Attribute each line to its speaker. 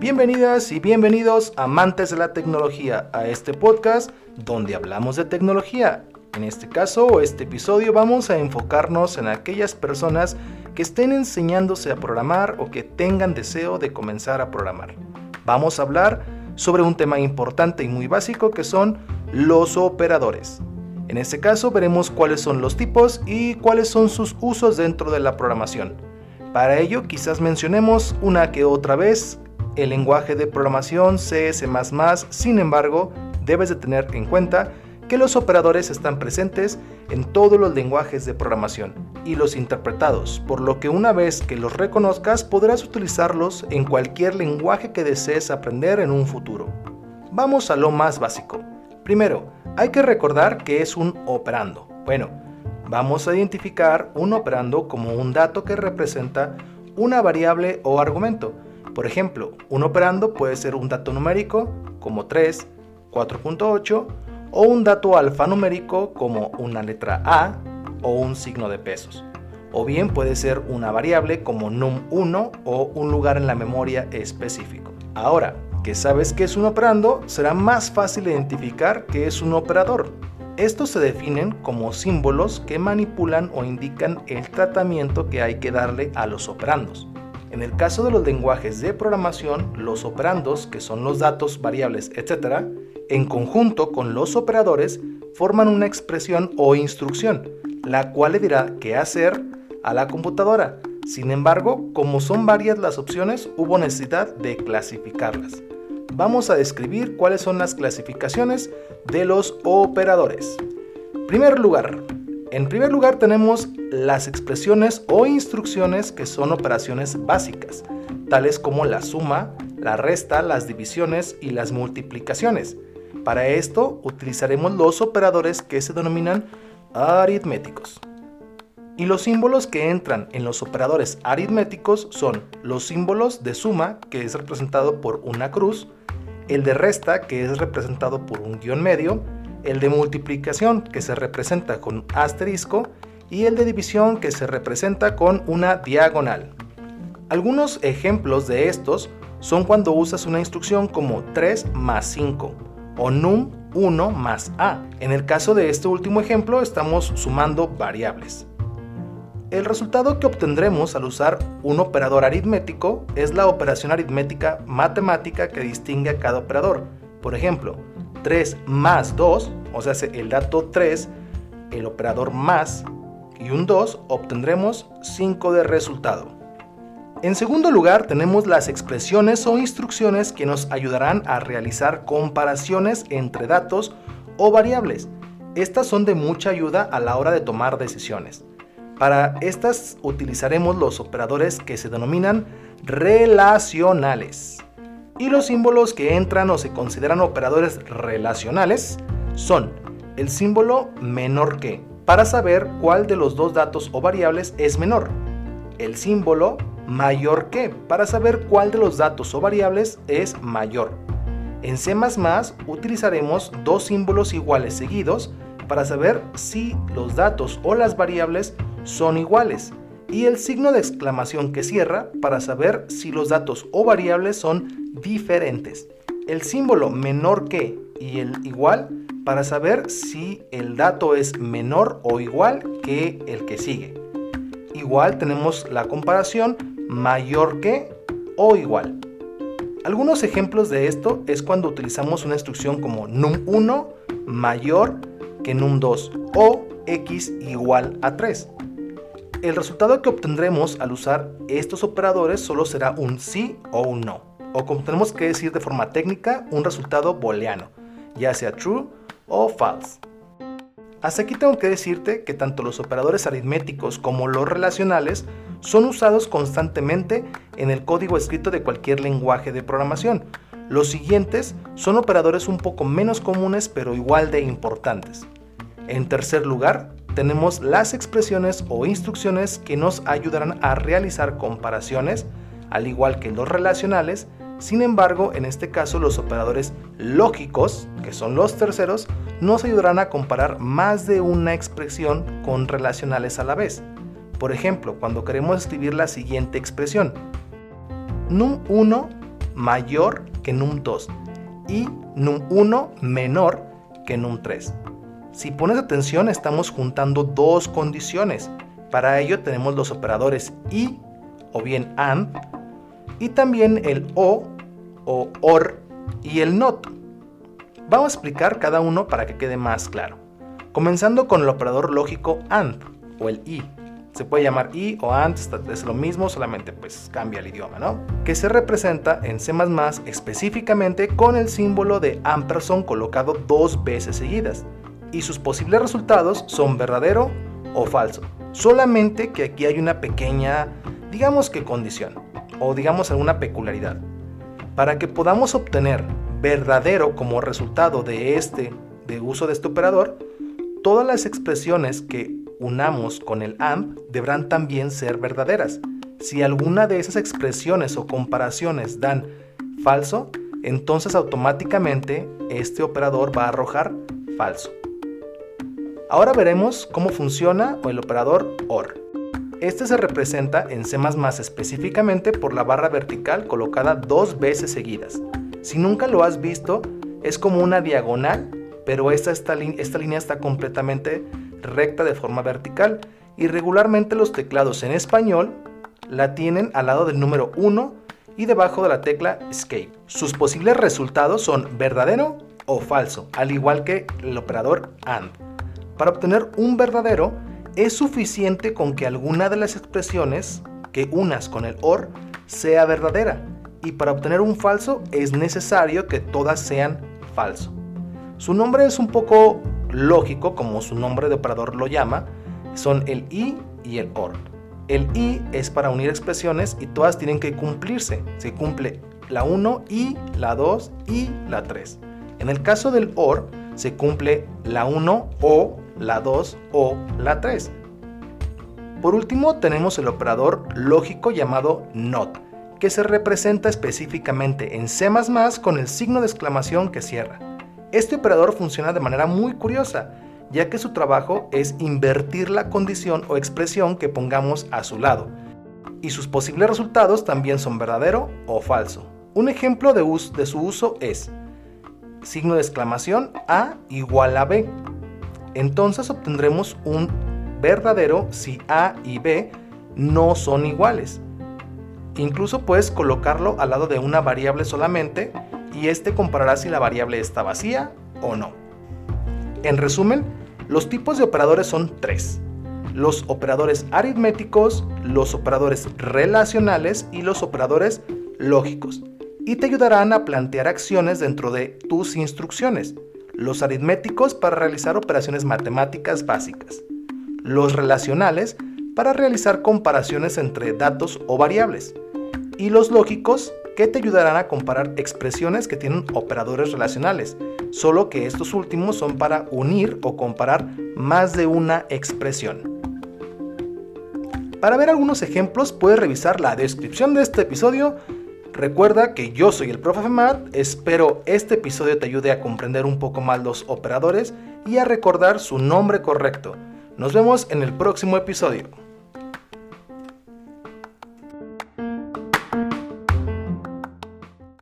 Speaker 1: Bienvenidas y bienvenidos amantes de la tecnología a este podcast donde hablamos de tecnología. En este caso o este episodio vamos a enfocarnos en aquellas personas que estén enseñándose a programar o que tengan deseo de comenzar a programar. Vamos a hablar sobre un tema importante y muy básico que son los operadores. En este caso veremos cuáles son los tipos y cuáles son sus usos dentro de la programación. Para ello quizás mencionemos una que otra vez el lenguaje de programación C, C++, sin embargo, debes de tener en cuenta que los operadores están presentes en todos los lenguajes de programación y los interpretados, por lo que una vez que los reconozcas podrás utilizarlos en cualquier lenguaje que desees aprender en un futuro. Vamos a lo más básico. Primero, hay que recordar que es un operando. Bueno, vamos a identificar un operando como un dato que representa una variable o argumento. Por ejemplo, un operando puede ser un dato numérico como 3, 4.8 o un dato alfanumérico como una letra A o un signo de pesos. O bien puede ser una variable como num1 o un lugar en la memoria específico. Ahora, que sabes que es un operando, será más fácil identificar que es un operador. Estos se definen como símbolos que manipulan o indican el tratamiento que hay que darle a los operandos. En el caso de los lenguajes de programación, los operandos, que son los datos, variables, etc., en conjunto con los operadores, forman una expresión o instrucción, la cual le dirá qué hacer a la computadora. Sin embargo, como son varias las opciones, hubo necesidad de clasificarlas vamos a describir cuáles son las clasificaciones de los operadores. Primer lugar, en primer lugar tenemos las expresiones o instrucciones que son operaciones básicas, tales como la suma, la resta, las divisiones y las multiplicaciones. Para esto utilizaremos los operadores que se denominan aritméticos. Y los símbolos que entran en los operadores aritméticos son los símbolos de suma, que es representado por una cruz, el de resta, que es representado por un guion medio, el de multiplicación, que se representa con asterisco, y el de división, que se representa con una diagonal. Algunos ejemplos de estos son cuando usas una instrucción como 3 más 5 o num 1 más a. En el caso de este último ejemplo estamos sumando variables. El resultado que obtendremos al usar un operador aritmético es la operación aritmética matemática que distingue a cada operador. Por ejemplo, 3 más 2, o sea, el dato 3, el operador más y un 2, obtendremos 5 de resultado. En segundo lugar, tenemos las expresiones o instrucciones que nos ayudarán a realizar comparaciones entre datos o variables. Estas son de mucha ayuda a la hora de tomar decisiones. Para estas utilizaremos los operadores que se denominan relacionales. Y los símbolos que entran o se consideran operadores relacionales son el símbolo menor que, para saber cuál de los dos datos o variables es menor. El símbolo mayor que, para saber cuál de los datos o variables es mayor. En C++ utilizaremos dos símbolos iguales seguidos para saber si los datos o las variables son iguales y el signo de exclamación que cierra para saber si los datos o variables son diferentes. El símbolo menor que y el igual para saber si el dato es menor o igual que el que sigue. Igual tenemos la comparación mayor que o igual. Algunos ejemplos de esto es cuando utilizamos una instrucción como num1 mayor que num2 o x igual a 3. El resultado que obtendremos al usar estos operadores solo será un sí o un no, o como tenemos que decir de forma técnica, un resultado booleano, ya sea true o false. Hasta aquí tengo que decirte que tanto los operadores aritméticos como los relacionales son usados constantemente en el código escrito de cualquier lenguaje de programación. Los siguientes son operadores un poco menos comunes pero igual de importantes. En tercer lugar, tenemos las expresiones o instrucciones que nos ayudarán a realizar comparaciones, al igual que los relacionales. Sin embargo, en este caso los operadores lógicos, que son los terceros, nos ayudarán a comparar más de una expresión con relacionales a la vez. Por ejemplo, cuando queremos escribir la siguiente expresión, num1 mayor que num2 y num1 menor que num3. Si pones atención estamos juntando dos condiciones. Para ello tenemos los operadores y o bien AND y también el o o OR y el NOT. Vamos a explicar cada uno para que quede más claro. Comenzando con el operador lógico AND o el I. Se puede llamar I o AND, es lo mismo, solamente pues cambia el idioma, ¿no? Que se representa en C++ específicamente con el símbolo de ampersand colocado dos veces seguidas. Y sus posibles resultados son verdadero o falso. Solamente que aquí hay una pequeña, digamos que condición, o digamos alguna peculiaridad. Para que podamos obtener verdadero como resultado de este, de uso de este operador, todas las expresiones que unamos con el AND deberán también ser verdaderas. Si alguna de esas expresiones o comparaciones dan falso, entonces automáticamente este operador va a arrojar falso. Ahora veremos cómo funciona el operador OR. Este se representa en C++ específicamente por la barra vertical colocada dos veces seguidas. Si nunca lo has visto, es como una diagonal, pero esta, esta, línea está completamente recta de forma vertical y regularmente los teclados en español la tienen al lado del número 1 y debajo de la tecla Escape. Sus posibles resultados son verdadero o falso, al igual que el operador AND. Para obtener un verdadero, es suficiente con que alguna de las expresiones que unas con el OR sea verdadera, y para obtener un falso es necesario que todas sean falso. Su nombre es un poco lógico, como su nombre de operador lo llama, son el i y el or. El i es para unir expresiones y todas tienen que cumplirse. Se cumple la 1 y la 2 y la 3. En el caso del or, se cumple la 1 o la 2 o la 3. Por último, tenemos el operador lógico llamado NOT, que se representa específicamente en C++ con el signo de exclamación que cierra. Este operador funciona de manera muy curiosa, ya que su trabajo es invertir la condición o expresión que pongamos a su lado, y sus posibles resultados también son verdadero o falso. Un ejemplo de, de su uso es signo de exclamación A igual a B. Entonces obtendremos un verdadero si A y B no son iguales. Incluso puedes colocarlo al lado de una variable solamente y este comparará si la variable está vacía o no. En resumen, los tipos de operadores son tres. Los operadores aritméticos, los operadores relacionales y los operadores lógicos. Y te ayudarán a plantear acciones dentro de tus instrucciones. Los aritméticos para realizar operaciones matemáticas básicas. Los relacionales para realizar comparaciones entre datos o variables. Y los lógicos que te ayudarán a comparar expresiones que tienen operadores relacionales, solo que estos últimos son para unir o comparar más de una expresión. Para ver algunos ejemplos puedes revisar la descripción de este episodio. Recuerda que yo soy el profe Mat, espero este episodio te ayude a comprender un poco más los operadores y a recordar su nombre correcto. Nos vemos en el próximo episodio.